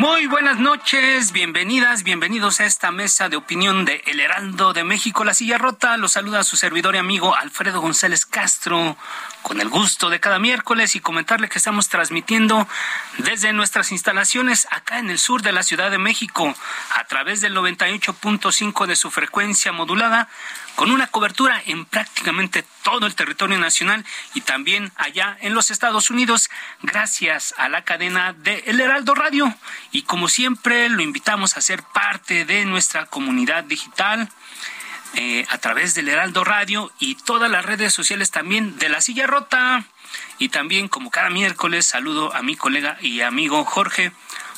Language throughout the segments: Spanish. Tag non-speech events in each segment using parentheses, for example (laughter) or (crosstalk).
Muy buenas noches, bienvenidas, bienvenidos a esta mesa de opinión de El Heraldo de México, La Silla Rota. Los saluda su servidor y amigo Alfredo González Castro, con el gusto de cada miércoles y comentarle que estamos transmitiendo desde nuestras instalaciones acá en el sur de la Ciudad de México, a través del 98.5 de su frecuencia modulada, con una cobertura en prácticamente todo el territorio nacional y también allá en los Estados Unidos, gracias a la cadena de El Heraldo Radio. Y como siempre, lo invitamos a ser parte de nuestra comunidad digital. Eh, a través del Heraldo Radio y todas las redes sociales también de La Silla Rota. Y también, como cada miércoles, saludo a mi colega y amigo Jorge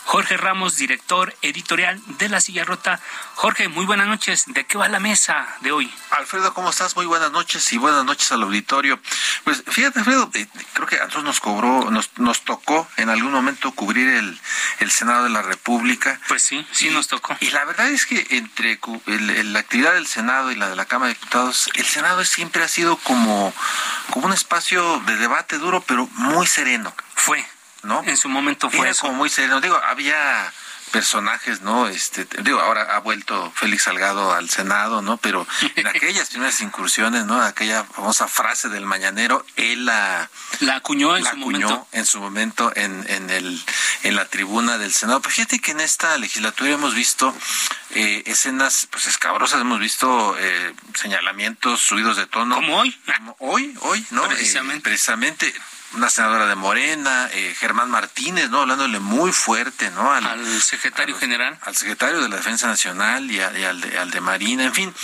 Jorge Ramos, director editorial de La Silla Rota. Jorge, muy buenas noches. ¿De qué va la mesa de hoy? Alfredo, ¿cómo estás? Muy buenas noches y buenas noches al auditorio. Pues fíjate, Alfredo, eh, creo que a nosotros nos cobró, nos, nos tocó en algún momento cubrir el, el Senado de la República. Pues sí, sí nos tocó. Y la verdad es que entre el- la actividad del Senado y la de la Cámara de Diputados, el Senado siempre ha sido como, como un espacio de debate duro, pero muy sereno. Fue, ¿no? En su momento fue Era eso. como muy sereno. Digo, había personajes, ¿no? Este, digo, ahora ha vuelto Félix Salgado al Senado, ¿no? Pero en (laughs) aquellas primeras incursiones, ¿no? Aquella famosa frase del mañanero, él la, La acuñó en la su acuñó momento. en su momento en, en, el, en la tribuna del Senado. Fíjate que en esta legislatura hemos visto eh, escenas pues escabrosas, hemos visto eh, señalamientos subidos de tono. Como hoy. Como hoy, hoy, ¿no? Precisamente. Eh, precisamente una senadora de Morena, eh, Germán Martínez, ¿no? Hablándole muy fuerte, ¿no? Al secretario general. Al secretario de la Defensa Nacional y, a- y al, de, al de Marina, en fin.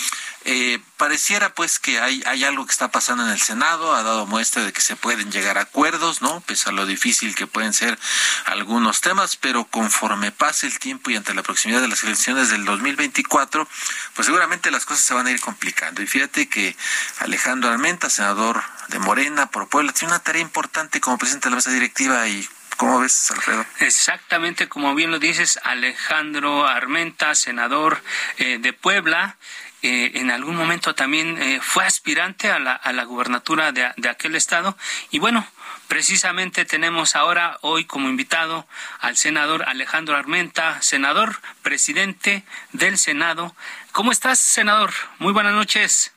Eh, pareciera pues que hay, hay algo que está pasando en el Senado, ha dado muestra de que se pueden llegar a acuerdos, ¿no? Pese a lo difícil que pueden ser algunos temas, pero conforme pase el tiempo y ante la proximidad de las elecciones del 2024, pues seguramente las cosas se van a ir complicando. Y fíjate que Alejandro Armenta, senador de Morena por Puebla, tiene una tarea importante como presidente de la mesa directiva y ¿cómo ves, Alfredo? Exactamente como bien lo dices, Alejandro Armenta, senador eh, de Puebla, eh, en algún momento también eh, fue aspirante a la, a la gubernatura de, de aquel estado. Y bueno, precisamente tenemos ahora, hoy como invitado, al senador Alejandro Armenta, senador, presidente del Senado. ¿Cómo estás, senador? Muy buenas noches.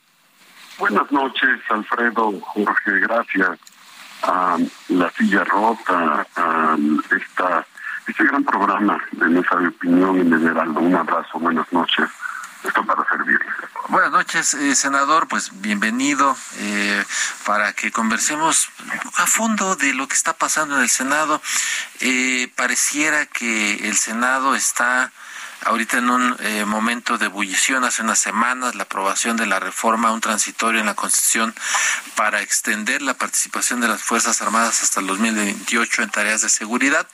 Buenas noches, Alfredo, Jorge, gracias a La Silla Rota, a esta, este gran programa de mesa de opinión en el Heraldo. Un abrazo, buenas noches. Esto para servirles. Buenas noches, eh, senador. Pues bienvenido eh, para que conversemos a fondo de lo que está pasando en el Senado. Eh, pareciera que el Senado está ahorita en un momento de ebullición. Hace unas semanas la aprobación de la reforma un transitorio en la Constitución para extender la participación de las Fuerzas Armadas hasta el 2028 en tareas de seguridad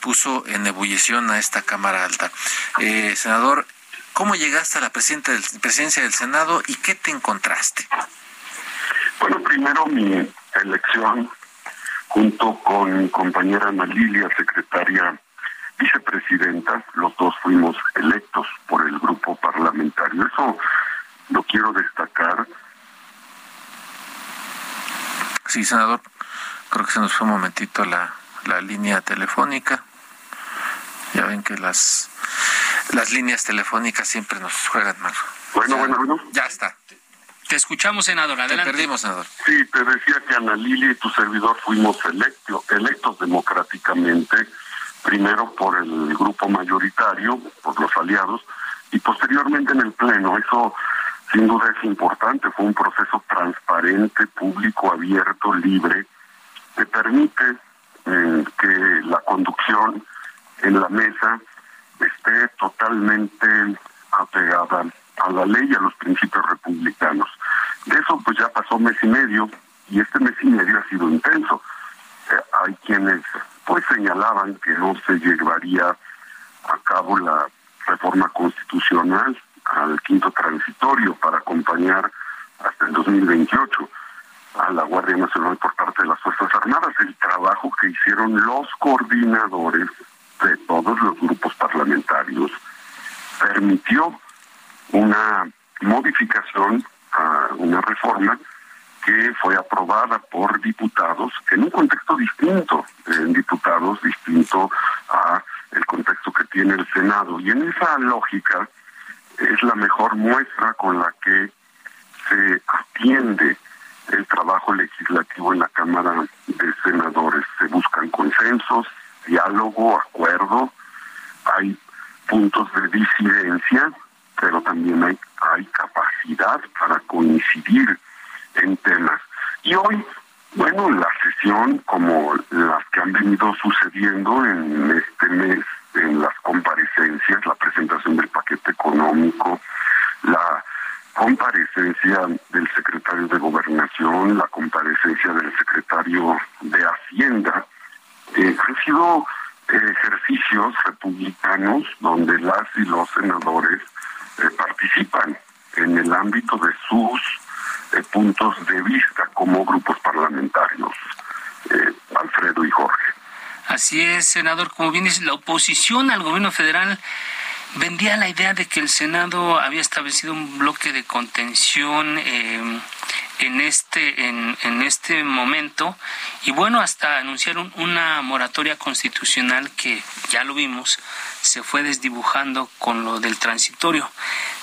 puso en ebullición a esta Cámara Alta. Eh, senador, ¿Cómo llegaste a la presidencia del Senado y qué te encontraste? Bueno, primero mi elección junto con mi compañera Ana Lilia, secretaria vicepresidenta, los dos fuimos electos por el grupo parlamentario. Eso lo quiero destacar. Sí, senador, creo que se nos fue un momentito la, la línea telefónica. Ya ven que las, las líneas telefónicas siempre nos juegan mal. Bueno, bueno, bueno. Ya está. Te escuchamos, senador. Adelante. Te perdimos, senador. Sí, te decía que Ana Lili y tu servidor fuimos electo, electos democráticamente, primero por el grupo mayoritario, por los aliados, y posteriormente en el Pleno. Eso sin duda es importante, fue un proceso transparente, público, abierto, libre, que permite eh, que la conducción en la mesa esté totalmente apegada a la ley y a los principios republicanos. De eso pues ya pasó mes y medio y este mes y medio ha sido intenso. Eh, hay quienes pues señalaban que no se llevaría a cabo la reforma constitucional al quinto transitorio para acompañar hasta el 2028 a la Guardia Nacional por parte de las Fuerzas Armadas. El trabajo que hicieron los coordinadores de todos los grupos parlamentarios permitió una modificación a una reforma que fue aprobada por diputados en un contexto distinto, en diputados distinto a el contexto que tiene el Senado. Y en esa lógica es la mejor muestra con la que se atiende el trabajo legislativo en la Cámara de Senadores. Se buscan consensos, diálogo, acuerdo, hay puntos de disidencia, pero también hay, hay capacidad para coincidir en temas. Y hoy, bueno, la sesión, como las que han venido sucediendo en este mes, en las comparecencias, la presentación del paquete económico, la comparecencia del secretario de Gobernación, la comparecencia del secretario de Hacienda, eh, han sido ejercicios donde las y los senadores eh, participan en el ámbito de sus eh, puntos de vista como grupos parlamentarios, eh, Alfredo y Jorge. Así es, senador. Como bien dice, la oposición al gobierno federal vendía la idea de que el Senado había establecido un bloque de contención en este en, en, este momento y bueno hasta anunciaron una moratoria constitucional que ya lo vimos se fue desdibujando con lo del transitorio.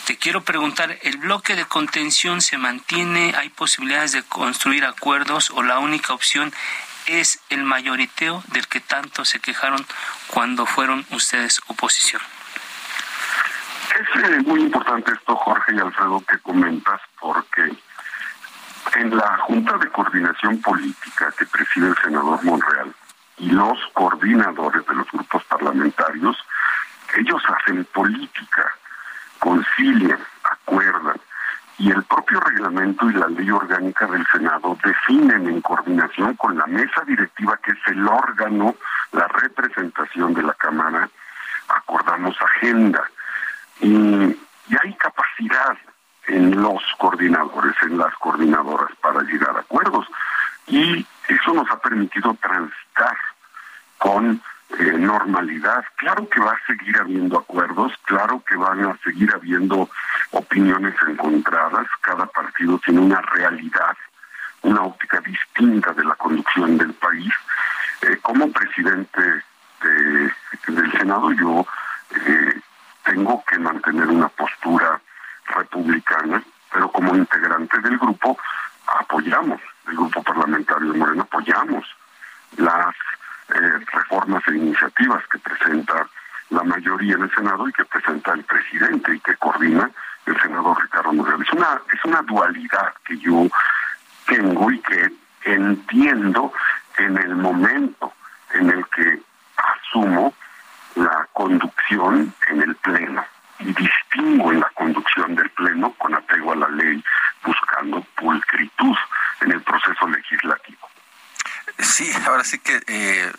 Te quiero preguntar el bloque de contención se mantiene hay posibilidades de construir acuerdos o la única opción es el mayoriteo del que tanto se quejaron cuando fueron ustedes oposición es eh, muy importante esto, Jorge y Alfredo, que comentas, porque en la Junta de Coordinación Política que preside el senador Monreal y los coordinadores de los grupos parlamentarios, ellos hacen política, concilian, acuerdan, y el propio reglamento y la ley orgánica del Senado definen en coordinación con la mesa directiva, que es el órgano, la representación de la Cámara, acordamos agenda y, hay capacidad en los coordinadores, en las coordinadoras para llegar a acuerdos. Y eso nos ha permitido transitar con normalidad. Claro que va a seguir habiendo acuerdos, claro que van a seguir habiendo opiniones encontradas, cada partido tiene una realidad, una óptica distinta de la conducción del país. Eh, como presidente de, del Senado yo eh, tengo que mantener una postura republicana, pero como integrante del grupo apoyamos, el grupo parlamentario de Moreno apoyamos las eh, reformas e iniciativas que presenta la mayoría en el Senado y que presenta el presidente y que coordina el senador Ricardo Moreno. Es una, es una dualidad que yo tengo y que entiendo en el momento en el que asumo la conducción en el Pleno y distingo en la conducción del Pleno con apego a la ley, buscando pulcritud en el proceso legislativo. Sí, ahora sí que eh,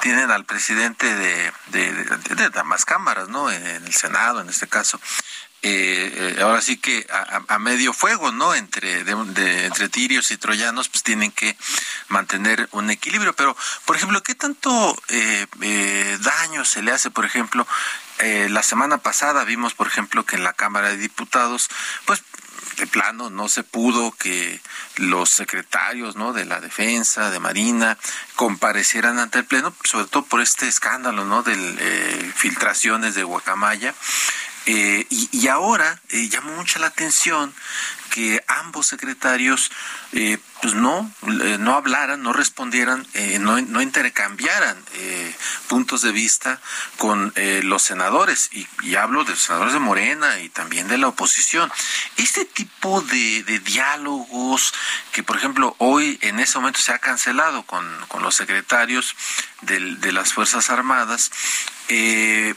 tienen al presidente de, de, de, de, más cámaras, ¿no? En el Senado, en este caso, eh, ahora sí que a, medio fuego, ¿no? Entre, de, entre tirios y troyanos, pues tienen que mantener un equilibrio. Pero, por ejemplo, ¿qué tanto eh, eh, daño se le hace, por ejemplo? Eh, la semana pasada vimos, por ejemplo, que en la Cámara de Diputados, pues plano no se pudo que los secretarios no de la defensa de marina comparecieran ante el pleno sobre todo por este escándalo no de eh, filtraciones de guacamaya Eh, y, ahora eh, llamó mucho la atención que ambos secretarios eh, pues no no hablaran, no respondieran, no, no, intercambiaran puntos de vista con los senadores y, hablo de los senadores de Morena y también de la oposición. Este tipo de, de diálogos que por ejemplo hoy en ese momento se ha cancelado con, con los secretarios de las Fuerzas Armadas, eh,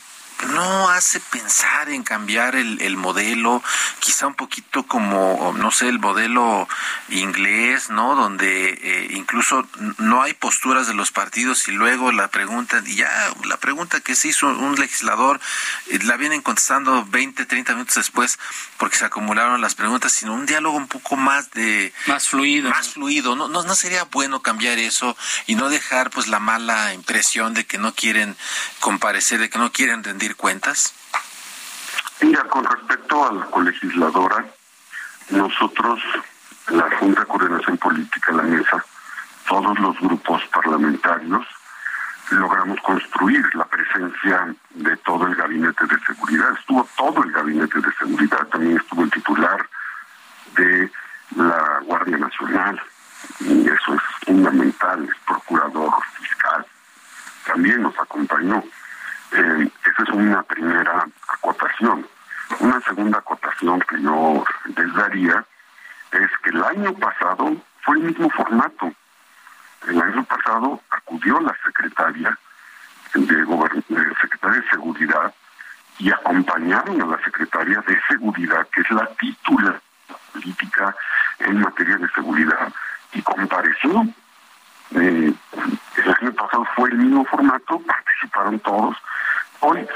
no hace pensar en cambiar el, el, modelo, quizá un poquito como, no sé, el modelo inglés, ¿no? Donde eh, incluso no hay posturas de los partidos y luego la pregunta, y ya la pregunta que se hizo un legislador, eh, la vienen contestando 20, 30 minutos después porque se acumularon las preguntas, sino un diálogo un poco más de... Más fluido. Más fluido, ¿no? No, no sería bueno cambiar eso y no dejar pues la mala impresión de que no quieren comparecer, de que no quieren rendir cuentas? Mira, con respecto a la colegisladora, nosotros, la Junta de Coordinación Política, la mesa, todos los grupos parlamentarios, logramos construir la presencia de todo el gabinete de seguridad. Estuvo todo el gabinete de seguridad, también estuvo el titular de la Guardia Nacional, y eso es fundamental, es procurador fiscal, también nos acompañó. Eh, esa es una primera acotación. Una segunda acotación que yo les daría es que el año pasado fue el mismo formato. El año pasado acudió la secretaria de, secretaria de Seguridad y acompañaron a la secretaria de Seguridad, que es la titular política en materia de seguridad, y compareció. Eh, el año pasado fue el mismo formato, participaron todos, hoy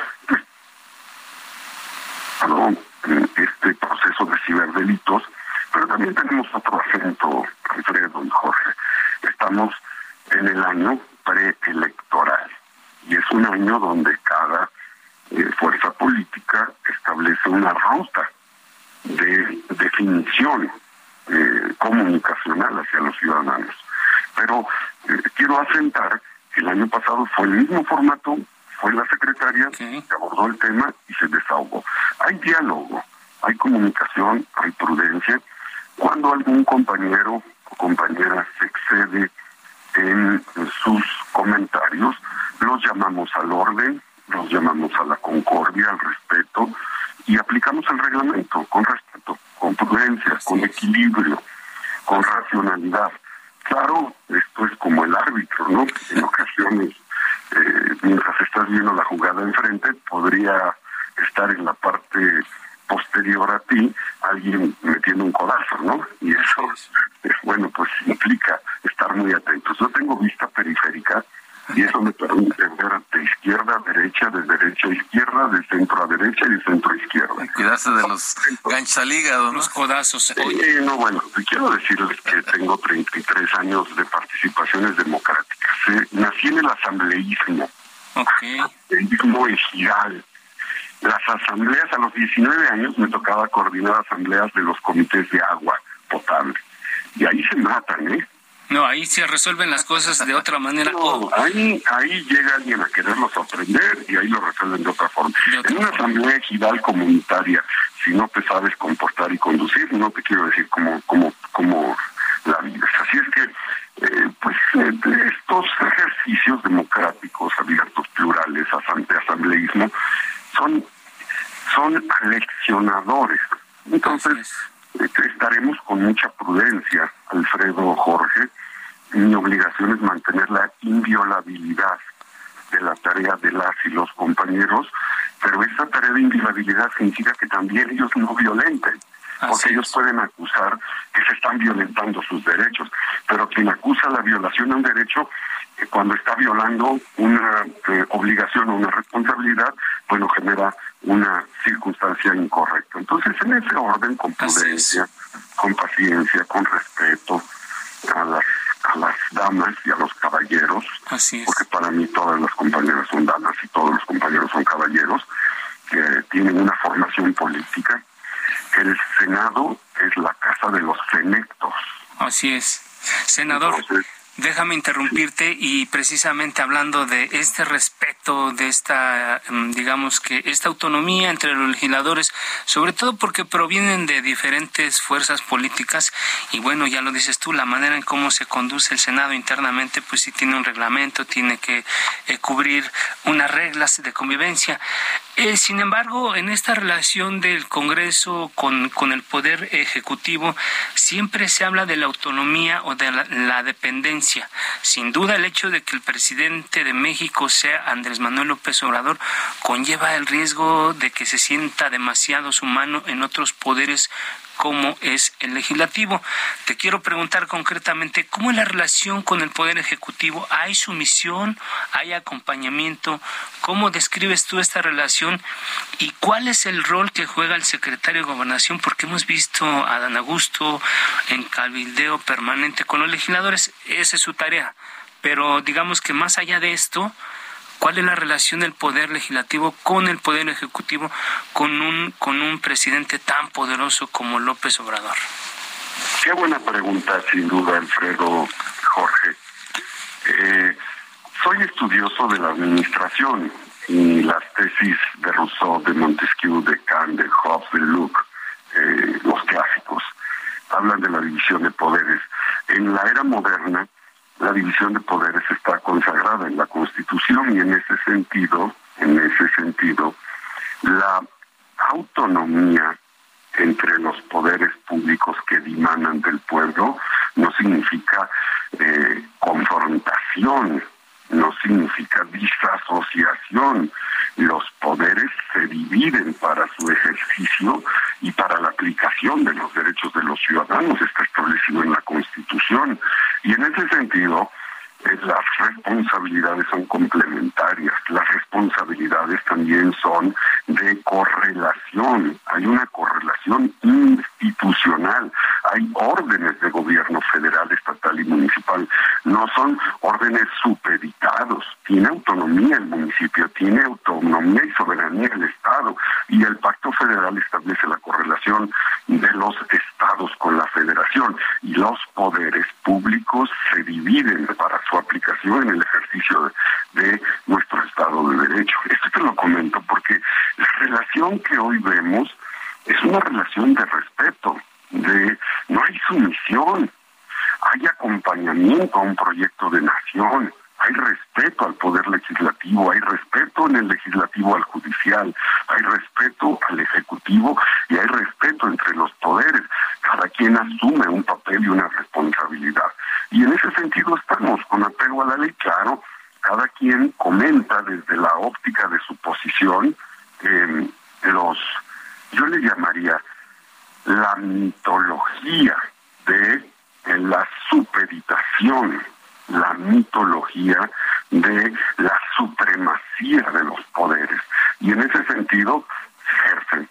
este proceso de ciberdelitos, pero también tenemos otro acento, Alfredo y Jorge. Estamos en el año preelectoral y es un año donde cada eh, fuerza política establece una ruta de definición eh, comunicacional hacia los ciudadanos. Pero eh, quiero asentar que el año pasado fue el mismo formato fue la secretaria que abordó el tema y se desahogó. Hay diálogo, hay comunicación, hay prudencia. Cuando algún compañero o compañera se excede en sus comentarios, los llamamos al orden, los llamamos a la concordia, al respeto y aplicamos el reglamento con respeto, con prudencia, con equilibrio, con racionalidad. Claro, esto es como el árbitro, ¿no? En ocasiones eh, mientras estás viendo la jugada enfrente, podría estar en la parte posterior a ti alguien metiendo un codazo, ¿no? Y eso, es, bueno, pues implica estar muy atentos. Yo tengo vista periférica y eso me permite ver de izquierda a derecha, de derecha a izquierda, de centro a derecha y de centro a izquierda. Cuidarse de los ganchos al hígado, Los codazos. Eh, no, bueno, quiero decirles que tengo 33 años de participaciones democráticas. ¿Eh? Nací en el asambleísmo. Okay. Asambleísmo ejidal. Las asambleas, a los 19 años me tocaba coordinar asambleas de los comités de agua potable. Y ahí se matan, ¿eh? No, ahí se resuelven las cosas de otra manera. No, ahí, ahí llega alguien a quererlos aprender y ahí lo resuelven de otra forma. en una asamblea ejidal comunitaria, si no te sabes comportar y conducir, no te quiero decir como, como, como la vida. Así es que, eh, pues, eh, estos ejercicios democráticos, abiertos, plurales, asambleísmo, son, son aleccionadores. Entonces, estaremos con mucha prudencia, Alfredo Jorge. Mi obligación es mantener la inviolabilidad de la tarea de las y los compañeros, pero esa tarea de inviolabilidad significa que también ellos no violenten, porque ellos pueden acusar que se están violentando sus derechos, pero quien acusa la violación a un derecho eh, cuando está violando una eh, obligación o una responsabilidad, bueno, genera una circunstancia incorrecta. Entonces, en ese orden, con prudencia, con paciencia, con respeto a las, a las damas y a los caballeros, porque para mí todas las compañeras son damas y todos los compañeros son caballeros, que tienen una formación política. El Senado es la casa de los senectos. Así es. Senador. déjame interrumpirte y precisamente hablando de este respeto, de esta, mm, digamos que esta autonomía entre los legisladores, sobre todo porque provienen de diferentes fuerzas políticas y bueno, ya lo dices tú, la manera en cómo se conduce el Senado internamente, pues sí tiene un reglamento, tiene que eh, cubrir unas reglas de convivencia. Eh, sin embargo, en esta relación del Congreso con, con, el Poder Ejecutivo, siempre se habla de la autonomía o de la, la, dependencia. Sin duda, el hecho de que el presidente de México sea Andrés Manuel López Obrador conlleva el riesgo de que se sienta demasiado su mano en otros poderes como es el legislativo. Te quiero preguntar concretamente cómo es la relación con el Poder Ejecutivo. ¿Hay sumisión? ¿Hay acompañamiento? ¿Cómo describes tú esta relación? ¿Y cuál es el rol que juega el secretario de Gobernación? Porque hemos visto a Dan Augusto en cabildeo permanente con los legisladores. Esa es su tarea. Pero digamos que más allá de esto, ¿Cuál es la relación del poder legislativo con el poder ejecutivo con un con un presidente tan poderoso como López Obrador? Qué buena pregunta, sin duda, Alfredo Jorge. Eh, soy estudioso de la administración y las tesis de Rousseau, de Montesquieu, de Kant, de Hobbes, de Luke, eh, los clásicos, hablan de la división de poderes. En la era moderna, la división de poderes está consagrada en la Constitución y en ese sentido, en ese sentido, la autonomía entre los poderes públicos que dimanan del pueblo no significa eh, confrontación, no significa disasociación. Los poderes se dividen para su ejercicio y para la aplicación de los derechos de los ciudadanos, está establecido en la Constitución. Y en ese sentido, eh, las responsabilidades son complementarias, las responsabilidades también son de correlación, hay una correlación institucional, hay órdenes de gobierno federal, estatal y municipal, no son órdenes supeditados, tiene autonomía el municipio, tiene autonomía y soberanía el Estado y el pacto federal establece la correlación de los estados con la federación y los poderes públicos se dividen para su aplicación en el ejercicio de, nuestro Estado de Derecho. Esto te lo comento porque la relación que hoy vemos es una relación de respeto, de no hay sumisión, hay acompañamiento a un proyecto de nación, hay respeto al poder legislativo, hay respeto en el legislativo al judicial, hay respeto al ejecutivo y hay respeto entre los poderes. Cada quien asume un papel y una responsabilidad. Y en ese sentido estamos con apego a la ley, claro, cada quien comenta desde la óptica de su posición eh, los, yo le llamaría la mitología de la supeditación la mitología de la supremacía de los poderes. Y en ese sentido se ejercen,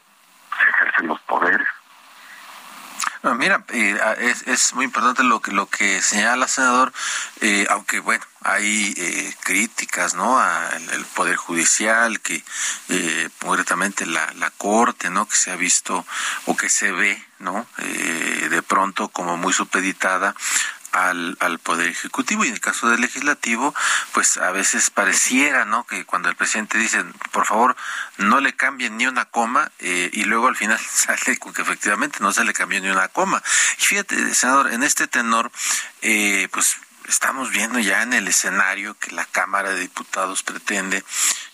se ejercen los poderes. Mira, eh, es, es, muy importante lo que lo que señala el senador, eh, aunque bueno, hay eh, críticas, ¿no? Al poder judicial, que eh, concretamente la, la corte, ¿no? Que se ha visto o que se ve, ¿no? de pronto como muy supeditada al, al Poder Ejecutivo y en el caso del Legislativo, pues a veces pareciera, ¿no? Que cuando el presidente dice, por favor, no le cambien ni una coma, eh, y luego al final (laughs) sale que efectivamente no se le cambió ni una coma. Y fíjate, senador, en este tenor, eh, pues estamos viendo ya en el escenario que la Cámara de Diputados pretende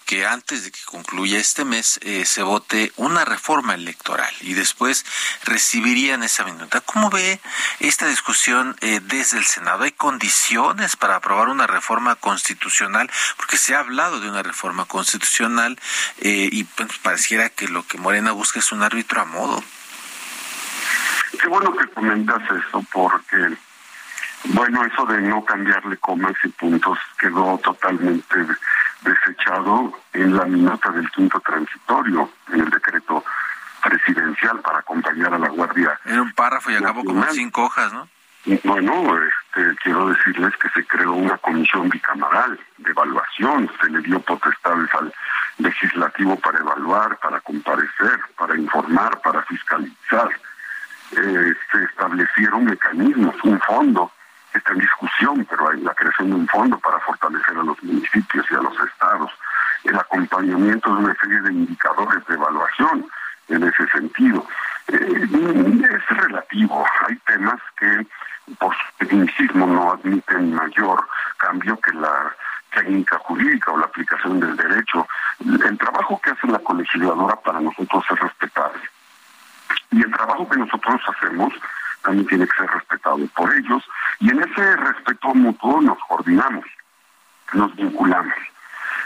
que antes de que concluya este mes eh, se vote una reforma electoral y después recibirían esa minuta. ¿Cómo ve esta discusión eh, desde el Senado? ¿Hay condiciones para aprobar una reforma constitucional? Porque se ha hablado de una reforma constitucional eh, y pues, pareciera que lo que Morena busca es un árbitro a modo. Qué bueno que comentas eso porque bueno, eso de no cambiarle comas y puntos quedó totalmente desechado en la minuta del quinto transitorio, en el decreto presidencial para acompañar a la Guardia. Era un párrafo y acabó como cinco hojas, ¿no? Bueno, este, quiero decirles que se creó una comisión bicameral de evaluación, se le dio potestades al legislativo para evaluar, para comparecer, para informar, para fiscalizar. Eh, se establecieron mecanismos, un fondo está en discusión, pero hay la creación de un fondo para fortalecer a los municipios y a el acompañamiento de una serie de indicadores de evaluación en ese sentido. Eh, es relativo, hay temas que por su tecnicismo no admiten mayor cambio que la técnica jurídica o la aplicación del derecho. El trabajo que hace la colegisladora para nosotros es respetable. Y el trabajo que nosotros hacemos también tiene que ser respetado por ellos. Y en ese respeto mutuo nos coordinamos, nos vinculamos.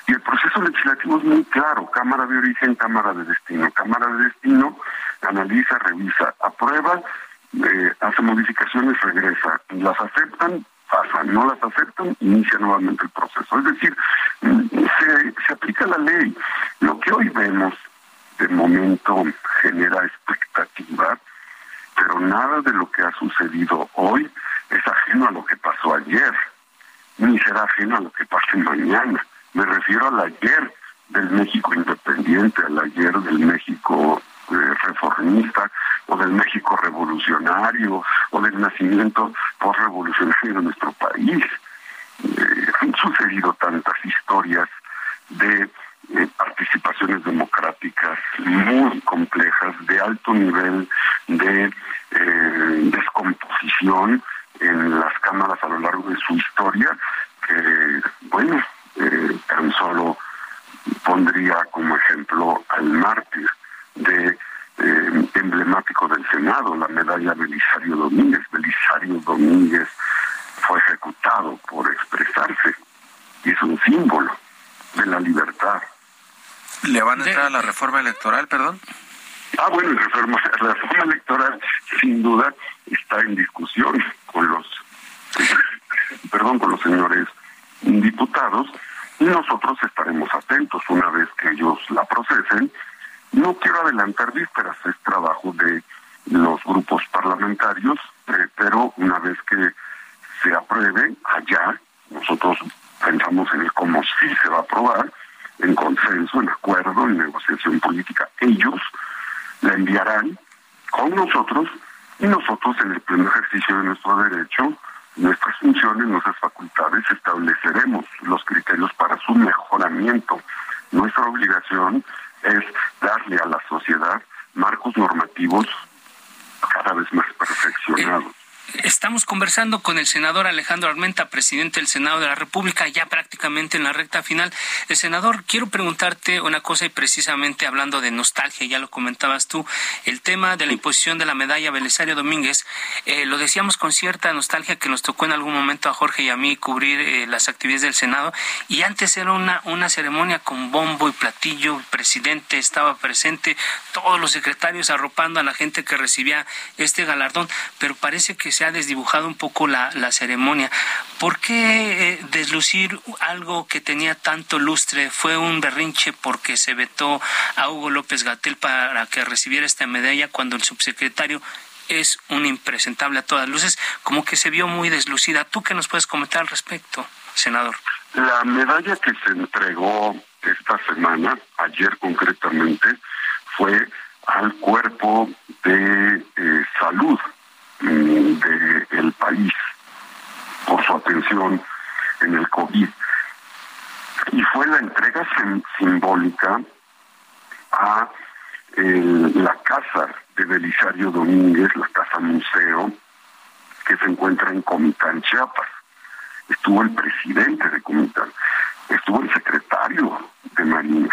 Y el proceso legislativo es muy claro, Cámara de Origen, Cámara de Destino. Cámara de Destino analiza, revisa, aprueba, eh, hace modificaciones, regresa. Las aceptan, pasan, no las aceptan, inicia nuevamente el proceso. Es decir, mm, se, se aplica la ley. Lo que hoy vemos de momento genera expectativa, pero nada de lo que ha sucedido hoy es ajeno a lo que pasó ayer, ni será ajeno a lo que pase mañana. Me refiero al ayer del México independiente, al ayer del México eh, reformista o del México revolucionario o del nacimiento postrevolucionario de nuestro país. Eh, han sucedido tantas historias de eh, participaciones democráticas muy complejas, de alto nivel de descomposición en las cámaras a lo largo de su historia, que, bueno, tan solo pondría como ejemplo al mártir de eh, Senado, la medalla Belisario Domínguez. Belisario Domínguez fue ejecutado por expresarse y es un símbolo de la libertad. ¿Le van a entrar a la reforma electoral, perdón? Ah, bueno, la reforma, la reforma electoral sin duda está en discusión con los, (laughs) perdón, con los señores diputados y nosotros estaremos atentos una vez que ellos la procesen no quiero adelantar vísperas, es trabajo de los grupos parlamentarios, eh, pero una vez que se apruebe allá, nosotros pensamos en el cómo sí se va a aprobar, en consenso, en acuerdo, en negociación política. Ellos la enviarán con nosotros y nosotros en el pleno ejercicio de nuestro derecho, nuestras funciones, nuestras facultades, estableceremos los criterios para su mejoramiento. Nuestra obligación es darle a la sociedad marcos normativos cada vez más perfeccionados. Estamos conversando con el senador Alejandro Armenta, presidente del Senado de la República, ya prácticamente en la recta final. El senador, quiero preguntarte una cosa y precisamente hablando de nostalgia, ya lo comentabas tú, el tema de la imposición de la medalla Belisario Domínguez, eh, lo decíamos con cierta nostalgia que nos tocó en algún momento a Jorge y a mí cubrir eh, las actividades del Senado y antes era una, una ceremonia con bombo y platillo, el presidente estaba presente, todos los secretarios arropando a la gente que recibía este galardón, pero parece que se ha desdibujado un poco la, ceremonia. ¿Por qué eh, deslucir algo que tenía tanto lustre? ¿Fue un berrinche porque se vetó a Hugo López Gatel para que recibiera esta medalla cuando el subsecretario es un impresentable a todas luces, como que se vio muy deslucida. ¿Tú qué nos puedes comentar al respecto, senador? La medalla que se entregó esta semana, ayer concretamente, fue al cuerpo de eh, salud del país por su atención en el COVID. Y fue la entrega simbólica a la casa de Belisario Domínguez, la casa museo, que se encuentra en Comitán, Chiapas. Estuvo el presidente de Comitán, estuvo el secretario de Marina,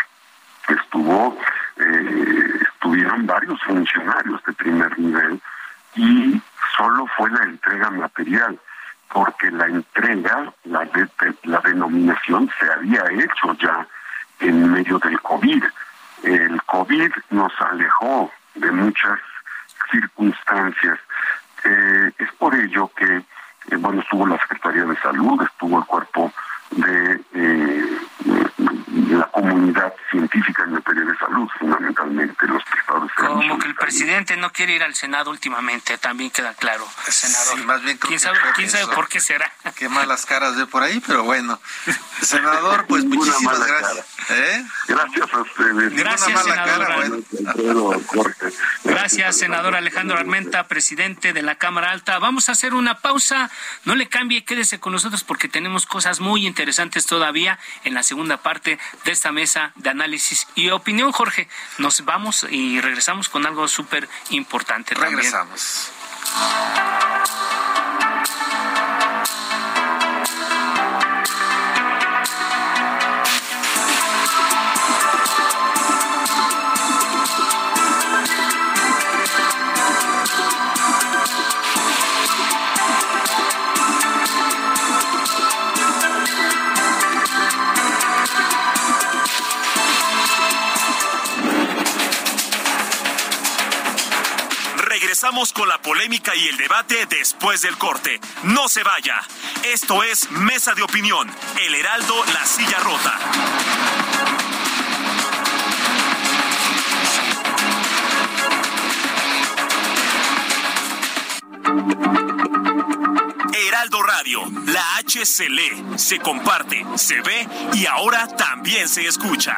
estuvo, eh, estuvieron varios funcionarios de primer nivel y solo fue la entrega material, porque la entrega, la, la denominación se había hecho ya en medio del COVID. El COVID nos alejó de muchas circunstancias. Eh, es por ello que, eh, bueno, estuvo la Secretaría de Salud, estuvo el cuerpo de eh, la comunidad científica en materia de salud, fundamentalmente los. Como que el presidente no quiere ir al Senado últimamente, también queda claro, senador. más bien ¿Quién sabe, quién sabe por qué será? Qué malas caras ve por ahí, pero bueno. Senador, pues muchísimas gracias. ¿Eh? Gracias a ustedes. Gracias, senador. Gracias, senador Alejandro Armenta, presidente de la Cámara Alta. Vamos a hacer una pausa. No le cambie, quédese con nosotros porque tenemos cosas muy interesantes todavía en la segunda parte de esta mesa de análisis y opinión, Jorge. Nos vamos y regresamos con algo súper importante. Regresamos. Con la polémica y el debate después del corte. No se vaya. Esto es Mesa de Opinión, El Heraldo, La Silla Rota. Heraldo Radio, la H se lee, se comparte, se ve y ahora también se escucha.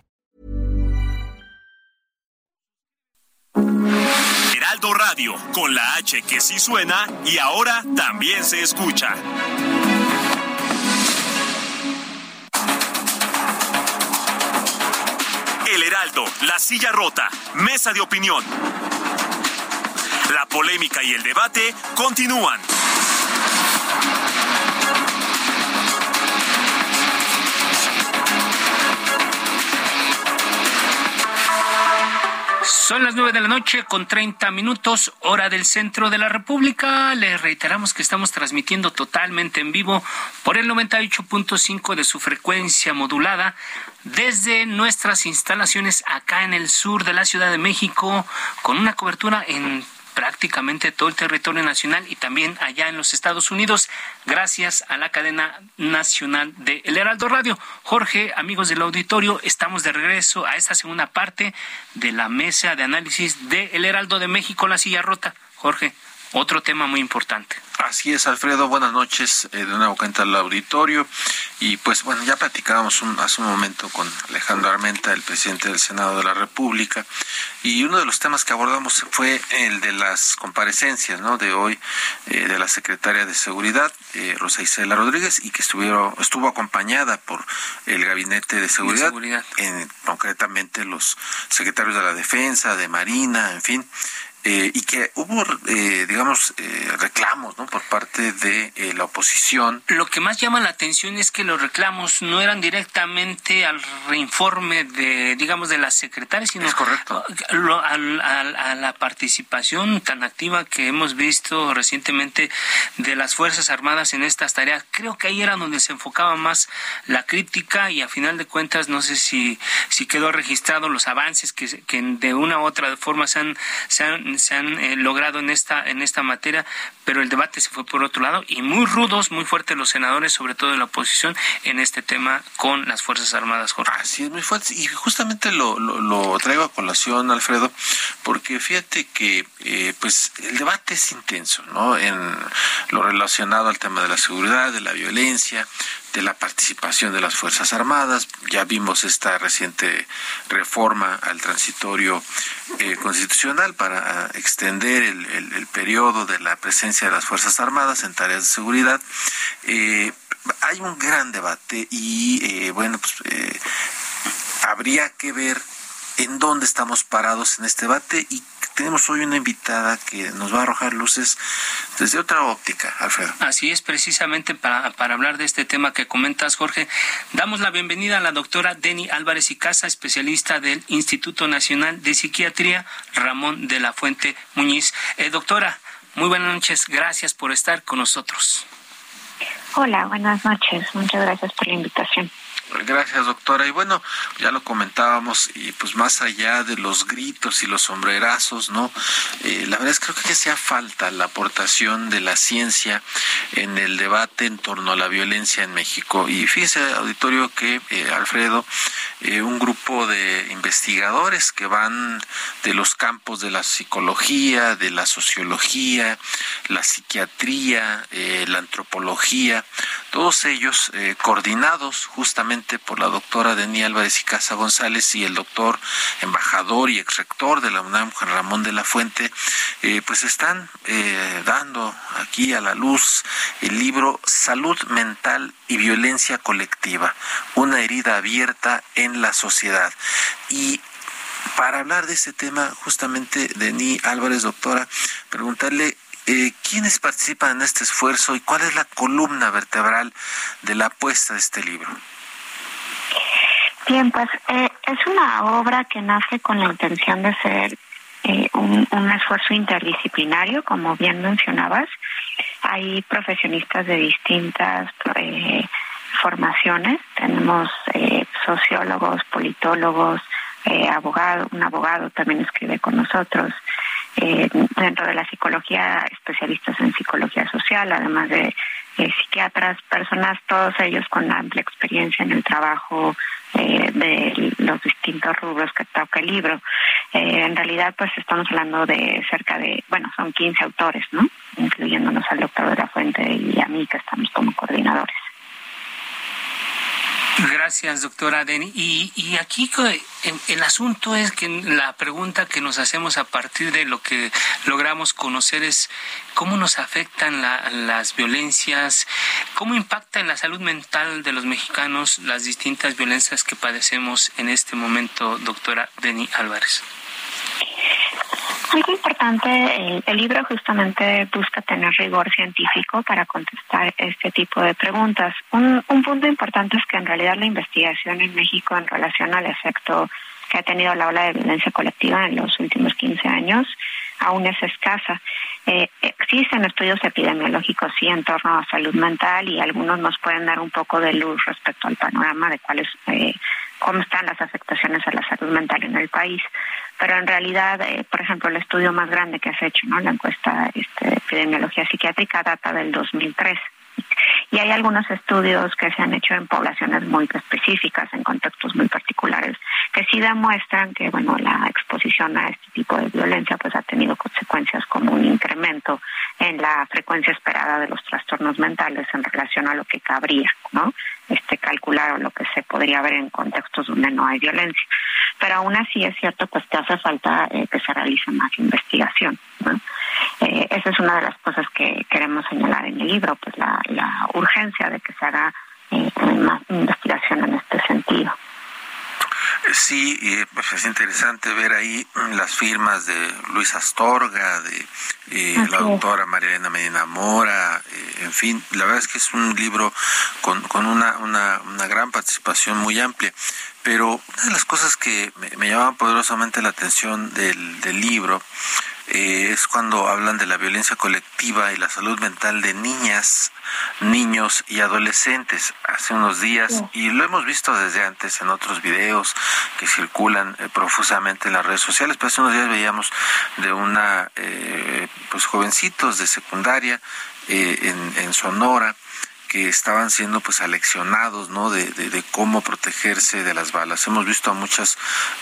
Radio, con la H que sí suena y ahora también se escucha. El Heraldo, La Silla Rota, Mesa de Opinión. La polémica y el debate continúan. Son las nueve de la noche con 30 minutos, hora del centro de la República. Les reiteramos que estamos transmitiendo totalmente en vivo por el 98.5 de su frecuencia modulada desde nuestras instalaciones acá en el sur de la Ciudad de México, con una cobertura en prácticamente todo el territorio nacional y también allá en los Estados Unidos, gracias a la cadena nacional de El Heraldo Radio. Jorge, amigos del auditorio, estamos de regreso a esta segunda parte de la mesa de análisis de El Heraldo de México, la silla rota. Jorge, otro tema muy importante. Así es, Alfredo. Buenas noches eh, de nuevo cuenta al auditorio. Y pues bueno, ya platicábamos un, hace un momento con Alejandro Armenta, el presidente del Senado de la República, y uno de los temas que abordamos fue el de las comparecencias, ¿no? De hoy eh, de la secretaria de Seguridad, eh, Rosa Isela Rodríguez, y que estuvieron, estuvo acompañada por el Gabinete de Seguridad, De seguridad. En, concretamente los secretarios de la Defensa, de Marina, en fin. Eh, y que hubo, eh, digamos, eh, reclamos ¿no? por parte de eh, la oposición. Lo que más llama la atención es que los reclamos no eran directamente al reinforme de, digamos, de las secretarias, sino Es correcto. a, la participación tan activa que hemos visto recientemente de las Fuerzas Armadas en estas tareas. Creo que ahí era donde se enfocaba más la crítica y a final de cuentas no sé si, si quedó registrado los avances que, que de una u otra forma se han, se han, se han eh, logrado en esta, en esta materia, pero el debate se fue por otro lado y muy rudos, muy fuertes los senadores, sobre todo de la oposición, en este tema con las Fuerzas Armadas, Jorge. Así es, muy fuerte. Y justamente lo, lo, lo traigo a colación, Alfredo, porque fíjate que eh, pues el debate es intenso, ¿no? En lo relacionado al tema de la seguridad, de la violencia, de la participación de las Fuerzas Armadas. Ya vimos esta reciente reforma al transitorio eh, constitucional para ah, extender el, periodo de la presencia de las Fuerzas Armadas en tareas de seguridad. Eh, hay un gran debate y, eh, bueno, pues... eh, habría que ver en dónde estamos parados en este debate y tenemos hoy una invitada que nos va a arrojar luces desde otra óptica, Alfredo. Así es, precisamente para, para hablar de este tema que comentas, Jorge, damos la bienvenida a la doctora Deni Álvarez y Casa, especialista del Instituto Nacional de Psiquiatría, Ramón de la Fuente Muñiz. Eh, doctora, muy buenas noches, gracias por estar con nosotros. Hola, buenas noches, muchas gracias por la invitación. Gracias, doctora. Y bueno, ya lo comentábamos, y pues más allá de los gritos y los sombrerazos, ¿no? Eh, la verdad es que creo que hacía falta la aportación de la ciencia en el debate en torno a la violencia en México. Y fíjese, auditorio, que eh, Alfredo, eh, un grupo de investigadores que van de los campos de la psicología, de la sociología, la psiquiatría, la antropología, todos ellos coordinados justamente por la doctora Deni Álvarez y Casa González y el doctor embajador y ex rector de la UNAM, Juan Ramón de la Fuente, eh, pues están eh, dando aquí a la luz el libro Salud Mental y Violencia Colectiva, una herida abierta en la sociedad. Y para hablar de este tema, justamente, Deni Álvarez, doctora, preguntarle eh, ¿quiénes participan en este esfuerzo y cuál es la columna vertebral de la apuesta de este libro? Bien, pues eh, es una obra que nace con la intención de ser eh, un, esfuerzo interdisciplinario, como bien mencionabas. Hay profesionistas de distintas eh, formaciones. Tenemos sociólogos, politólogos, abogados, un abogado también escribe con nosotros. Dentro de la psicología, especialistas en psicología social, además de psiquiatras, personas, todos ellos con amplia experiencia en el trabajo eh, de los distintos rubros que toca el libro. Eh, en realidad, pues estamos hablando de cerca de, bueno, son 15 autores, ¿no? Incluyéndonos al doctor de la Fuente y a mí, que estamos como coordinadores. Gracias, doctora Deni. Y, y aquí el, asunto es que la pregunta que nos hacemos a partir de lo que logramos conocer es cómo nos afectan las violencias, cómo impacta en la salud mental de los mexicanos las distintas violencias que padecemos en este momento, doctora Deni Álvarez. Algo importante, el, libro justamente busca tener rigor científico para contestar este tipo de preguntas. Un, un punto importante es que en realidad la investigación en México en relación al efecto que ha tenido la ola de violencia colectiva en los últimos 15 años aún es escasa. Eh, existen estudios epidemiológicos sí en torno a salud mental y algunos nos pueden dar un poco de luz respecto al panorama de cuáles eh, cómo están las afectaciones a la salud mental en el país. Pero en realidad, eh, por ejemplo, el estudio más grande que se ha hecho, ¿no? la encuesta este, de epidemiología psiquiátrica, data del 2003. Y hay algunos estudios que se han hecho en poblaciones muy específicas, en contextos muy particulares, que sí demuestran que, bueno, la exposición a este tipo de violencia pues ha tenido consecuencias como un incremento en la frecuencia esperada de los trastornos mentales en relación a lo que cabría, ¿no? Este calcular o lo que se podría ver en contextos donde no hay violencia. Pero aún así es cierto pues que hace falta eh, que se realice más investigación, ¿no? Eh, esa es una de las cosas que queremos señalar en el libro, pues la, urgencia de que se haga eh, más investigación en este sentido. Sí, pues es interesante ver ahí las firmas de Luis Astorga, de eh, la doctora María Elena Medina Mora, en fin, la verdad es que es un libro con, con una, una, una, gran participación muy amplia. Pero una de las cosas que me, me llamaban poderosamente la atención del, del libro eh, es cuando hablan de la violencia colectiva y la salud mental de niñas, niños y adolescentes. Hace unos días y lo hemos visto desde antes en otros videos que circulan eh, profusamente en las redes sociales, pero hace unos días veíamos de una eh, pues jovencitos de secundaria en, en Sonora que estaban siendo pues aleccionados no de, de, cómo protegerse de las balas. Hemos visto a muchos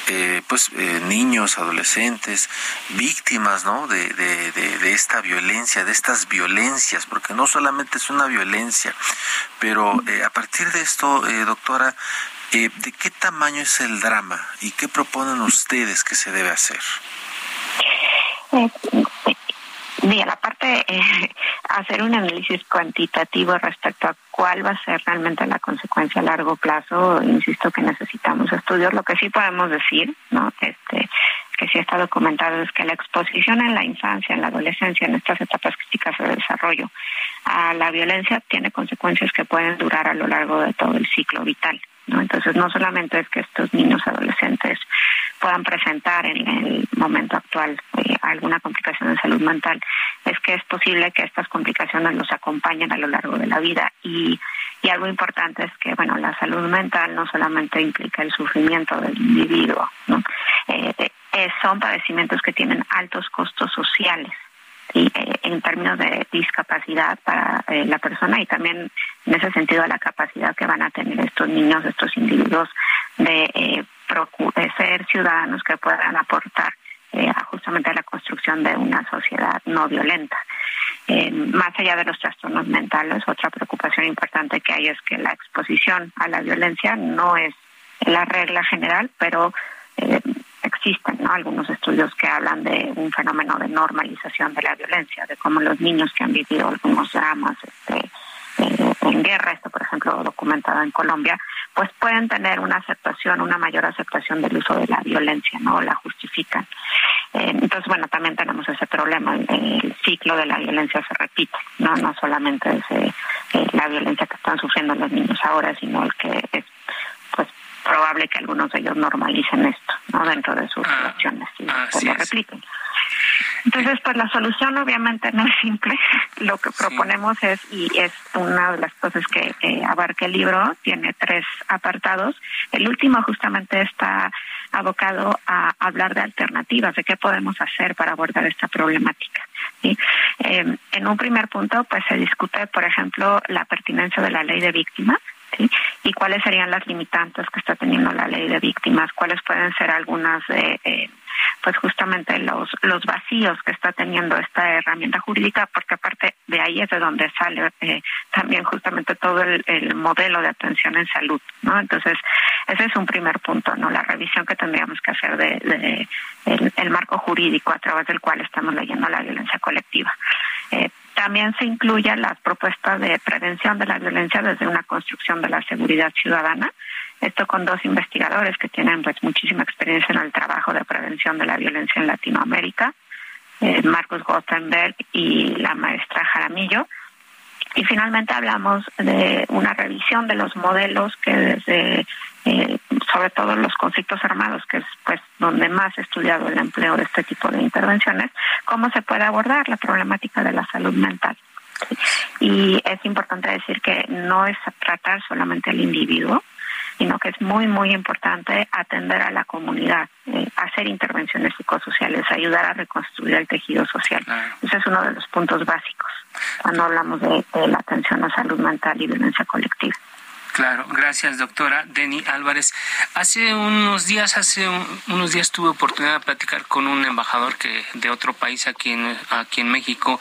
eh, pues eh, niños adolescentes víctimas no de, de, de, esta violencia de estas violencias porque no solamente es una violencia pero eh, a partir de esto doctora de qué tamaño es el drama y qué proponen ustedes que se debe hacer Mira, la parte eh, hacer un análisis cuantitativo respecto a cuál va a ser realmente la consecuencia a largo plazo, insisto que necesitamos estudios. Lo que sí podemos decir, ¿no? Este, que sí está documentado es que la exposición en la infancia, en la adolescencia, en estas etapas críticas de desarrollo a la violencia tiene consecuencias que pueden durar a lo largo de todo el ciclo vital. Entonces, no solamente es que estos niños adolescentes puedan presentar en el momento actual eh, alguna complicación de salud mental, es que es posible que estas complicaciones los acompañen a lo largo de la vida y, algo importante es que, bueno, la salud mental no solamente implica el sufrimiento del individuo. Eh, eh, son padecimientos que tienen altos costos sociales. ¿Sí? en términos de discapacidad para la persona y también en ese sentido la capacidad que van a tener estos niños, estos individuos de ser ciudadanos que puedan aportar eh, justamente a la construcción de una sociedad no violenta. Eh, más allá de los trastornos mentales, otra preocupación importante que hay es que la exposición a la violencia no es la regla general, pero eh, existen ¿no? algunos estudios que hablan de un fenómeno de normalización de la violencia, de cómo los niños que han vivido algunos dramas este, en guerra, esto por ejemplo documentado en Colombia, pues pueden tener una aceptación, una mayor aceptación del uso de la violencia, ¿no? La justifican. Eh, entonces, bueno, también tenemos ese problema, el ciclo de la violencia se repite, no no solamente es eh, eh, la violencia que están sufriendo los niños ahora, sino el que es pues probable que algunos de ellos normalicen esto, ¿no? Dentro de sus ah, relaciones y se lo repliquen. Entonces, pues la solución obviamente no es simple. (laughs) Lo que proponemos es, y es una de las cosas que abarca el libro, tiene tres apartados. El último justamente está abocado a hablar de alternativas, de qué podemos hacer para abordar esta problemática. ¿sí? Eh, en un primer punto, pues se discute, por ejemplo, la pertinencia de la ley de víctimas, ¿sí? Cuáles serían las limitantes que está teniendo la ley de víctimas, cuáles pueden ser algunas de eh, pues justamente los los vacíos que está teniendo esta herramienta jurídica porque aparte de ahí es de donde sale eh, también justamente todo el, modelo de atención en salud no entonces ese es un primer punto no la revisión que tendríamos que hacer de, el, marco jurídico a través del cual estamos leyendo la violencia colectiva. Eh, también se incluyen las propuestas de prevención de la violencia desde una construcción de la seguridad ciudadana esto con dos investigadores que tienen pues muchísima experiencia en el trabajo de prevención de la violencia en Latinoamérica, eh, Marcos Gothenberg y la maestra Jaramillo. Y finalmente hablamos de una revisión de los modelos que desde, eh, sobre todo los conflictos armados, que es pues donde más he estudiado el empleo de este tipo de intervenciones, cómo se puede abordar la problemática de la salud mental. Y es importante decir que no es tratar solamente al individuo, sino que es muy, muy importante atender a la comunidad, eh, hacer intervenciones psicosociales, ayudar a reconstruir el tejido social. Ese es uno de los puntos básicos cuando hablamos de, de la atención a salud mental y violencia colectiva. Claro, gracias doctora Deni Álvarez. Hace unos días, hace unos días tuve oportunidad de platicar con un embajador que de otro país aquí en aquí en México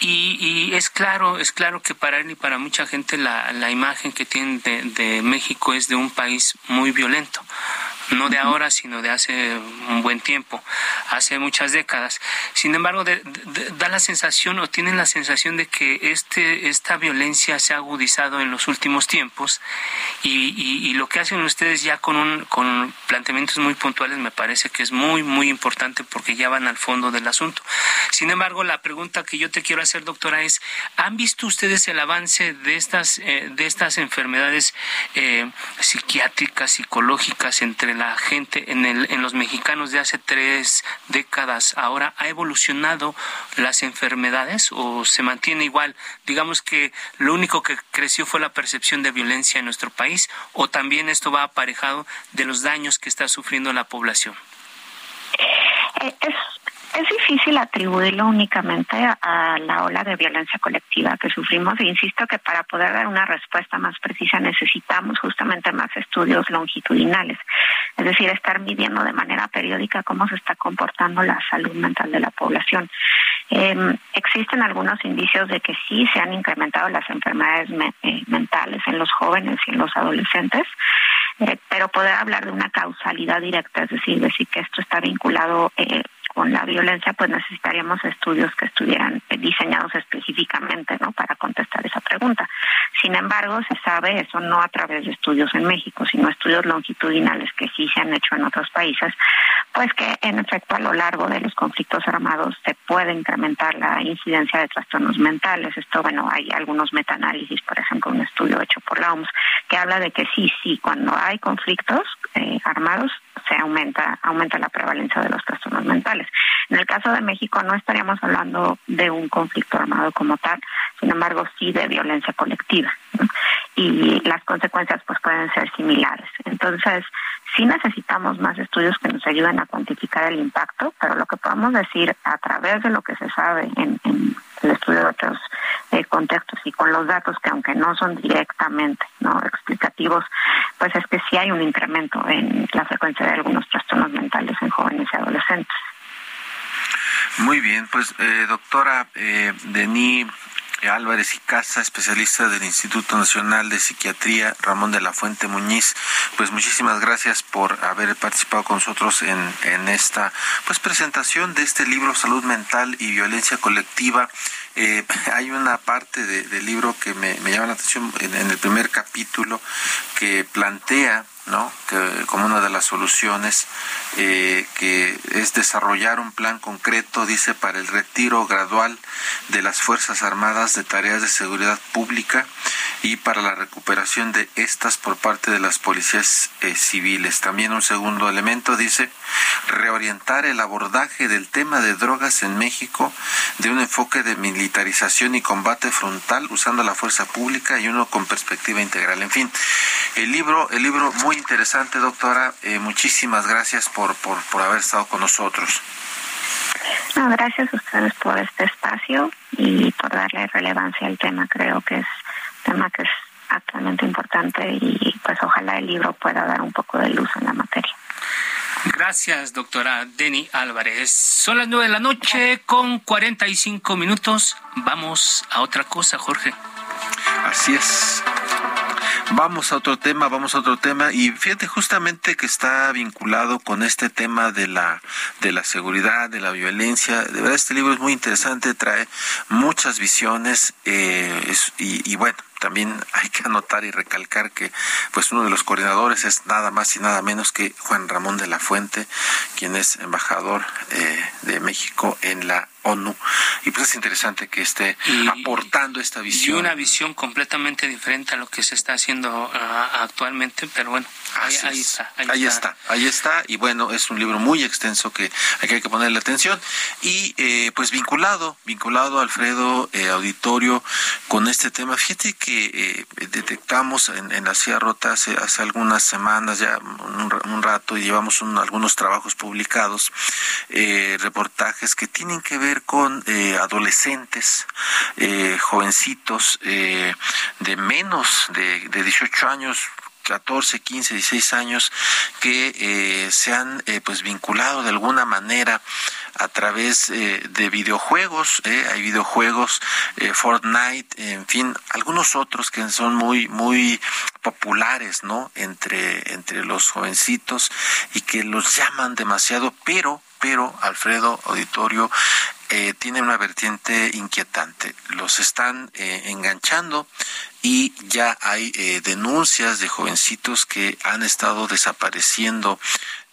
y, es claro, es claro que para él y para mucha gente la, la imagen que tienen de, de México es de un país muy violento no de ahora, sino de hace un buen tiempo, hace muchas décadas. Sin embargo, da la sensación o tienen la sensación de que este, esta violencia se ha agudizado en los últimos tiempos y, lo que hacen ustedes ya con, un, con planteamientos muy puntuales me parece que es muy, muy importante porque ya van al fondo del asunto. Sin embargo, la pregunta que yo te quiero hacer, doctora, es, ¿han visto ustedes el avance de estas, eh, de estas enfermedades eh, psiquiátricas, psicológicas entre la gente, en, el, en los mexicanos de hace tres décadas, ahora ha evolucionado las enfermedades o se mantiene igual? Digamos que lo único que creció fue la percepción de violencia en nuestro país o también esto va aparejado de los daños que está sufriendo la población. Eh, es difícil atribuirlo únicamente a, la ola de violencia colectiva que sufrimos e insisto que para poder dar una respuesta más precisa necesitamos justamente más estudios longitudinales, es decir, estar midiendo de manera periódica cómo se está comportando la salud mental de la población. Em, existen algunos indicios de que sí se han incrementado las enfermedades eh, mentales en los jóvenes y en los adolescentes, eh, pero poder hablar de una causalidad directa, es decir, decir que esto está vinculado eh, con la violencia, pues necesitaríamos estudios que estuvieran diseñados específicamente, ¿no? Para contestar esa pregunta. Sin embargo, se sabe eso no a través de estudios en México, sino estudios longitudinales que sí se han hecho en otros países, pues que en efecto a lo largo de los conflictos armados se puede incrementar la incidencia de trastornos mentales. Esto, bueno, hay algunos metaanálisis, por ejemplo, un estudio hecho por la OMS que habla de que sí, sí, cuando hay conflictos eh, armados se aumenta aumenta la prevalencia de los trastornos mentales. En el caso de México no estaríamos hablando de un conflicto armado como tal, sin embargo sí de violencia colectiva y las consecuencias pues pueden ser similares. Entonces sí necesitamos más estudios que nos ayuden a cuantificar el impacto, pero lo que podemos decir a través de lo que se sabe en, el estudio de otros eh, contextos y con los datos que aunque no son directamente no explicativos, pues es que sí hay un incremento en la frecuencia de algunos trastornos mentales en jóvenes y adolescentes. Muy bien, pues eh, doctora eh, Denis Álvarez y Casa, especialista del Instituto Nacional de Psiquiatría, Ramón de la Fuente Muñiz. Pues muchísimas gracias por haber participado con nosotros en, en esta pues presentación de este libro Salud Mental y Violencia Colectiva. Eh, (laughs) hay una parte del libro que me, llama la atención en, en el primer capítulo que plantea ¿no? que como una de las soluciones eh, que es desarrollar un plan concreto, dice, para el retiro gradual de las Fuerzas Armadas de tareas de seguridad pública y para la recuperación de estas por parte de las policías eh, civiles. También un segundo elemento dice reorientar el abordaje del tema de drogas en México de un enfoque de militarización y combate frontal usando la fuerza pública y uno con perspectiva integral. En fin, el libro, el libro muy interesante, doctora. Eh, muchísimas gracias por, por, por haber estado con nosotros. No, gracias a ustedes por este espacio y por darle relevancia al tema. Creo que es tema que es actualmente importante y pues ojalá el libro pueda dar un poco de luz en la materia. Gracias, doctora Deni Álvarez. Son las nueve de la noche con 45 minutos. Vamos a otra cosa, Jorge. Así es. Vamos a otro tema, vamos a otro tema y fíjate justamente que está vinculado con este tema de la de la seguridad, de la violencia. De verdad este libro es muy interesante, trae muchas visiones eh, y, y bueno, también (laughs) hay que anotar y recalcar que pues uno de los coordinadores es nada más y nada menos que Juan Ramón de la Fuente, quien es embajador eh, de México en la ONU. Y pues es interesante que esté aportando esta visión. Y una visión completamente diferente a lo que se está haciendo ah, actualmente, pero bueno, ahí, está. Ahí, está. ahí está. Y bueno, es un libro muy extenso que hay que ponerle atención. Y eh, pues vinculado, vinculado, Alfredo, eh, auditorio, con este tema, fíjate que eh, detectamos en, la Sierra Rota hace, hace algunas semanas, ya un, rato, y llevamos algunos trabajos publicados, eh, reportajes que tienen que ver con eh, adolescentes, jovencitos de menos de, de 18 años, 14, 15, 16 años que eh, se han eh, pues vinculado de alguna manera a través eh, de videojuegos, hay videojuegos Fortnite, en fin, algunos otros que son muy muy populares, ¿no? entre entre los jovencitos y que los llaman demasiado, pero pero Alfredo Auditorio eh, tiene una vertiente inquietante. Los están eh, enganchando y ya hay eh, denuncias de jovencitos que han estado desapareciendo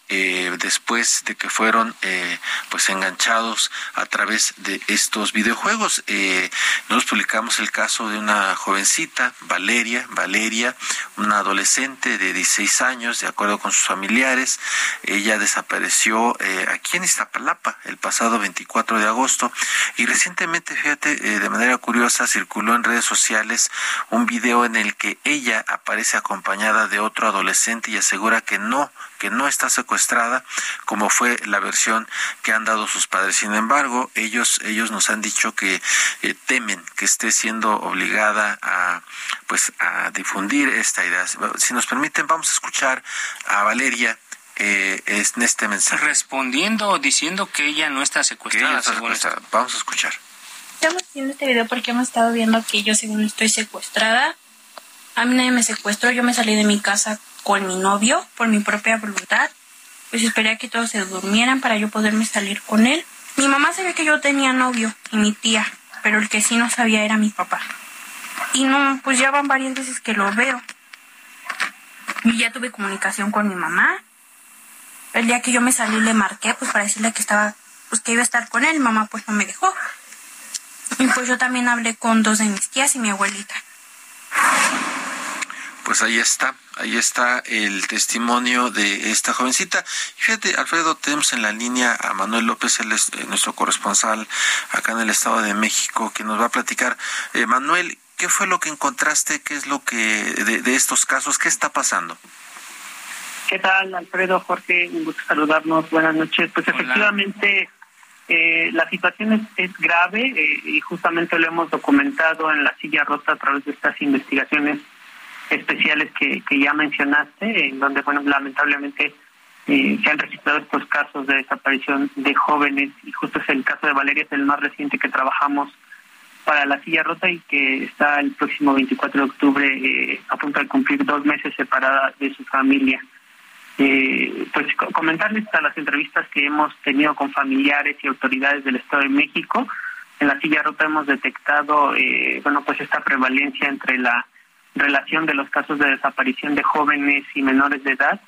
eh, después de que fueron eh, pues enganchados a través de estos videojuegos. Eh, nos publicamos el caso de una jovencita, Valeria, Valeria, una adolescente de 16 años, de acuerdo con sus familiares. Ella desapareció eh, aquí en Iztapalapa el pasado 24 de agosto y recientemente, fíjate, de manera curiosa circuló en redes sociales un video en el que ella aparece acompañada de otro adolescente y asegura que no que no está secuestrada como fue la versión que han dado sus padres. Sin embargo, ellos ellos nos han dicho que eh, temen que esté siendo obligada a pues a difundir esta idea. Si nos permiten, vamos a escuchar a Valeria eh, en este mensaje. Respondiendo, diciendo que ella no está secuestrada. Vamos a escuchar. Estamos haciendo este video porque hemos estado viendo que yo según estoy secuestrada. A mí nadie me secuestró, yo me salí de mi casa con mi novio por mi propia voluntad. pues esperé a que todos se durmieran para yo poderme salir con él. Mi mamá sabía que yo tenía novio y mi tía, pero el que sí no sabía era mi papá. Y no, pues ya van varias veces que lo veo. Y ya tuve comunicación con mi mamá. El día que yo me salí le marqué pues para decirle que estaba, pues que iba a estar con él, mamá pues no me dejó. Y pues yo también hablé con dos de mis tías y mi abuelita. Pues ahí está, ahí está el testimonio de esta jovencita. Fíjate, Alfredo, tenemos en la línea a Manuel López, él es eh, nuestro corresponsal acá en el Estado de México, que nos va a platicar. Eh, Manuel, ¿qué fue lo que encontraste? ¿Qué es lo que de, estos casos? ¿Qué está pasando? ¿Qué tal, Alfredo, Jorge? Un gusto saludarnos. Buenas noches. Pues efectivamente eh, la situación es, grave eh, y justamente lo hemos documentado en la silla rota a través de estas investigaciones especiales que, ya mencionaste, en donde, bueno, lamentablemente eh, se han registrado estos casos de desaparición de jóvenes y justo es el caso de Valeria, es el más reciente que trabajamos para la silla rota y que está el próximo 24 de octubre a punto de cumplir dos meses separada de su familia eh, pues comentarles a las entrevistas que hemos tenido con familiares y autoridades del Estado de México. En la silla rota hemos detectado, eh, bueno, pues esta prevalencia entre la relación de los casos de desaparición de jóvenes y menores de edad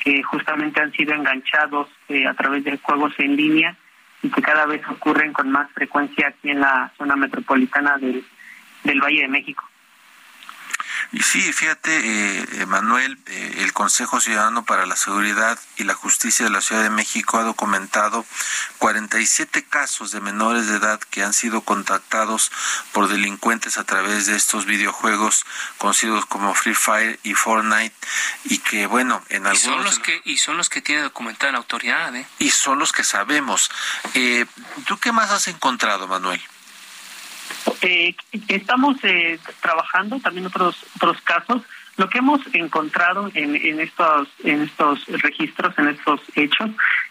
que justamente han sido enganchados eh, a través de juegos en línea y que cada vez ocurren con más frecuencia aquí en la zona metropolitana del, del Valle de México. Y sí, fíjate, eh, Manuel, eh, el Consejo Ciudadano para la Seguridad y la Justicia de la Ciudad de México ha documentado 47 casos de menores de edad que han sido contactados por delincuentes a través de estos videojuegos conocidos como Free Fire y Fortnite y que, bueno, en algunos... Y son los que, y son los que tiene documentada la autoridad, ¿eh? Y son los que sabemos. Eh, ¿Tú qué más has encontrado, Manuel? Eh, estamos eh, trabajando también otros otros casos. Lo que hemos encontrado en, en estos en estos registros, en estos hechos,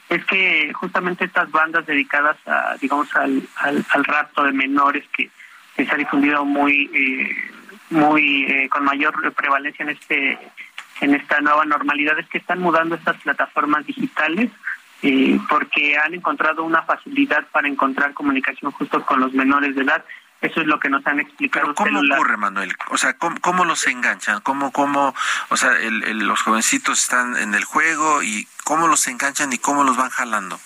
es que justamente estas bandas dedicadas a, digamos, al, al, rapto de menores que, se ha difundido muy eh, muy eh, con mayor prevalencia en este en esta nueva normalidad es que están mudando estas plataformas digitales eh, porque han encontrado una facilidad para encontrar comunicación justo con los menores de edad eso es lo que nos han explicado. ¿Cómo ocurre, Manuel? O sea, ¿cómo, los enganchan? ¿Cómo, cómo, o sea, los jovencitos están en el juego y cómo los enganchan y cómo los van jalando?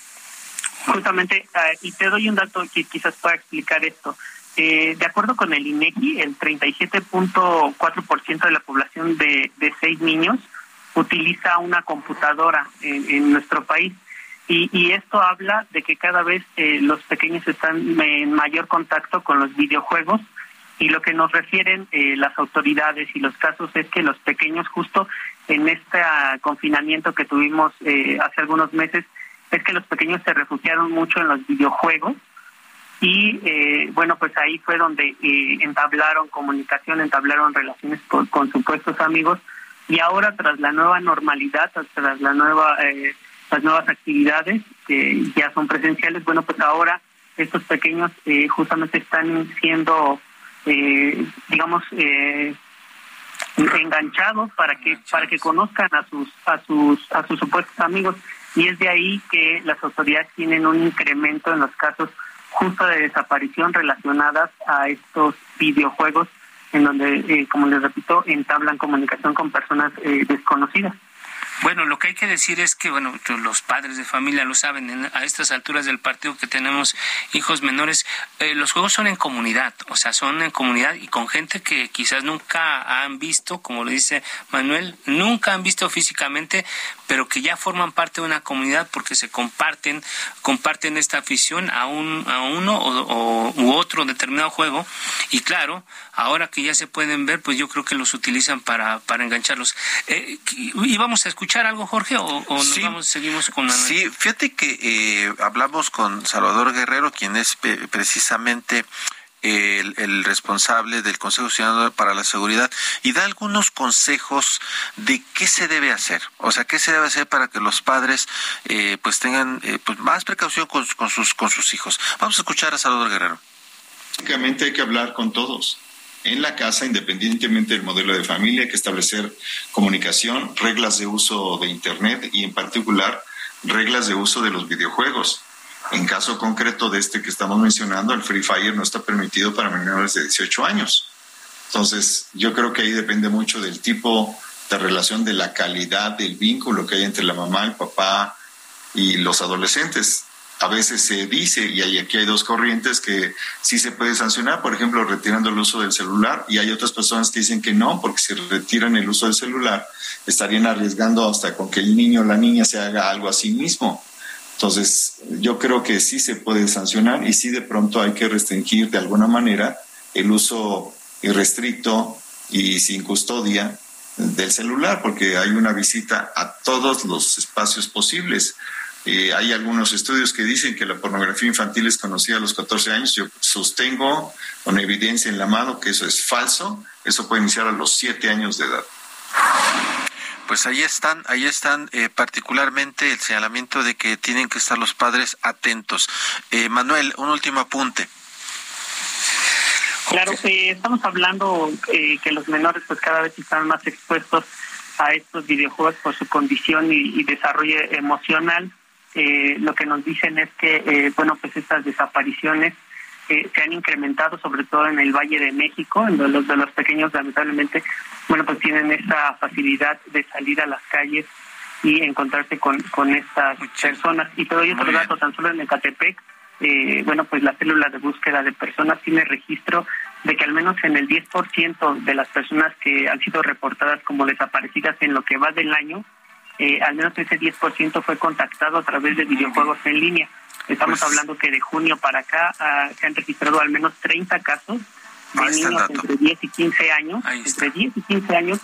Justamente, ah, y te doy un dato que quizás pueda explicar esto. Eh, de acuerdo con el INEGI, el 37.4% de la población de, de seis niños utiliza una computadora en nuestro país. Y, esto habla de que cada vez eh, los pequeños están en mayor contacto con los videojuegos y lo que nos refieren eh, las autoridades y los casos es que los pequeños justo en este confinamiento que tuvimos eh, hace algunos meses es que los pequeños se refugiaron mucho en los videojuegos y bueno pues ahí fue donde entablaron comunicación entablaron relaciones con supuestos amigos y ahora tras la nueva normalidad tras la nueva las nuevas actividades que ya son presenciales, bueno, pues ahora estos pequeños eh, justamente están siendo, eh, digamos, eh, enganchados para que para que conozcan a sus a sus a sus supuestos amigos. Y es de ahí que las autoridades tienen un incremento en los casos justo de desaparición relacionadas a estos videojuegos en donde, como les repito, entablan comunicación con personas desconocidas. Bueno, lo que hay que decir es que, bueno, los padres de familia lo saben, a estas alturas del partido que tenemos hijos menores, eh, los juegos son en comunidad, o sea, son en comunidad y con gente que quizás nunca han visto, como lo dice Manuel, nunca han visto físicamente, pero que ya forman parte de una comunidad porque se comparten, comparten esta afición a, un, a uno o, u otro determinado juego. Y claro, ahora que ya se pueden ver, pues yo creo que los utilizan para, para engancharlos. Eh, ¿Y vamos a escuchar algo, Jorge, o, nos seguimos con Sí, fíjate que eh, hablamos con Salvador Guerrero, quien es precisamente el, responsable del Consejo Ciudadano para la Seguridad y da algunos consejos de qué se debe hacer, o sea, qué se debe hacer para que los padres eh, pues tengan eh, pues más precaución con, sus con sus hijos. Vamos a escuchar a Salvador Guerrero. Básicamente hay que hablar con todos en la casa, independientemente del modelo de familia, hay que establecer comunicación, reglas de uso de Internet y en particular reglas de uso de los videojuegos. En caso concreto de este que estamos mencionando, el Free Fire no está permitido para menores de 18 años. Entonces, yo creo que ahí depende mucho del tipo de relación, de la calidad del vínculo que hay entre la mamá, el papá y los adolescentes. A veces se dice, y aquí hay dos corrientes, que sí se puede sancionar, por ejemplo, retirando el uso del celular, y hay otras personas que dicen que no, porque si retiran el uso del celular, estarían arriesgando hasta con que el niño o la niña se haga algo a sí mismo. Entonces, yo creo que sí se puede sancionar y sí de pronto hay que restringir de alguna manera el uso irrestricto y sin custodia del celular, porque hay una visita a todos los espacios posibles. Eh, hay algunos estudios que dicen que la pornografía infantil es conocida a los 14 años. Yo sostengo con evidencia en la mano que eso es falso. Eso puede iniciar a los 7 años de edad. Pues ahí están, ahí están eh, particularmente el señalamiento de que tienen que estar los padres atentos. Eh, Manuel, un último apunte. Claro, eh, estamos hablando eh, que los menores pues cada vez están más expuestos a estos videojuegos por su condición y, desarrollo emocional. Eh, lo que nos dicen es que, bueno, pues estas desapariciones se han incrementado, sobre todo en el Valle de México, en los de los pequeños lamentablemente, bueno, pues tienen esa facilidad de salir a las calles y encontrarse con, con estas personas. Y todo otro dato, tan solo en Ecatepec, eh, bueno, pues la célula de búsqueda de personas tiene registro de que al menos en el 10% de las personas que han sido reportadas como desaparecidas en lo que va del año, eh, al menos ese 10% fue contactado a través de videojuegos en línea. Estamos pues hablando que de junio para acá ah, se han registrado al menos 30 casos de niños entre 10 y 15 años, entre 10 y 15 años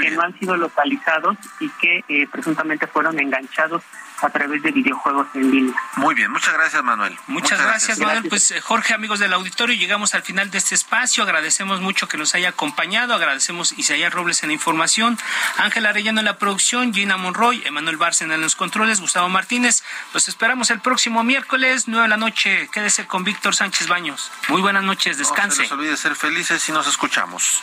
que no han sido localizados y que eh, presuntamente fueron enganchados a través de videojuegos en línea. Muy bien, muchas gracias Manuel. Muchas, gracias, Manuel. Pues eh, Jorge, amigos del auditorio, llegamos al final de este espacio. Agradecemos mucho que nos haya acompañado. Agradecemos Isaías Robles en la información, Ángela Arellano en la producción, Gina Monroy, Emanuel Bárcena en los controles, Gustavo Martínez. Los esperamos el próximo miércoles, 9 de la noche. Quédese con Víctor Sánchez Baños. Muy buenas noches, descanse. No se olvide ser felices y nos escuchamos.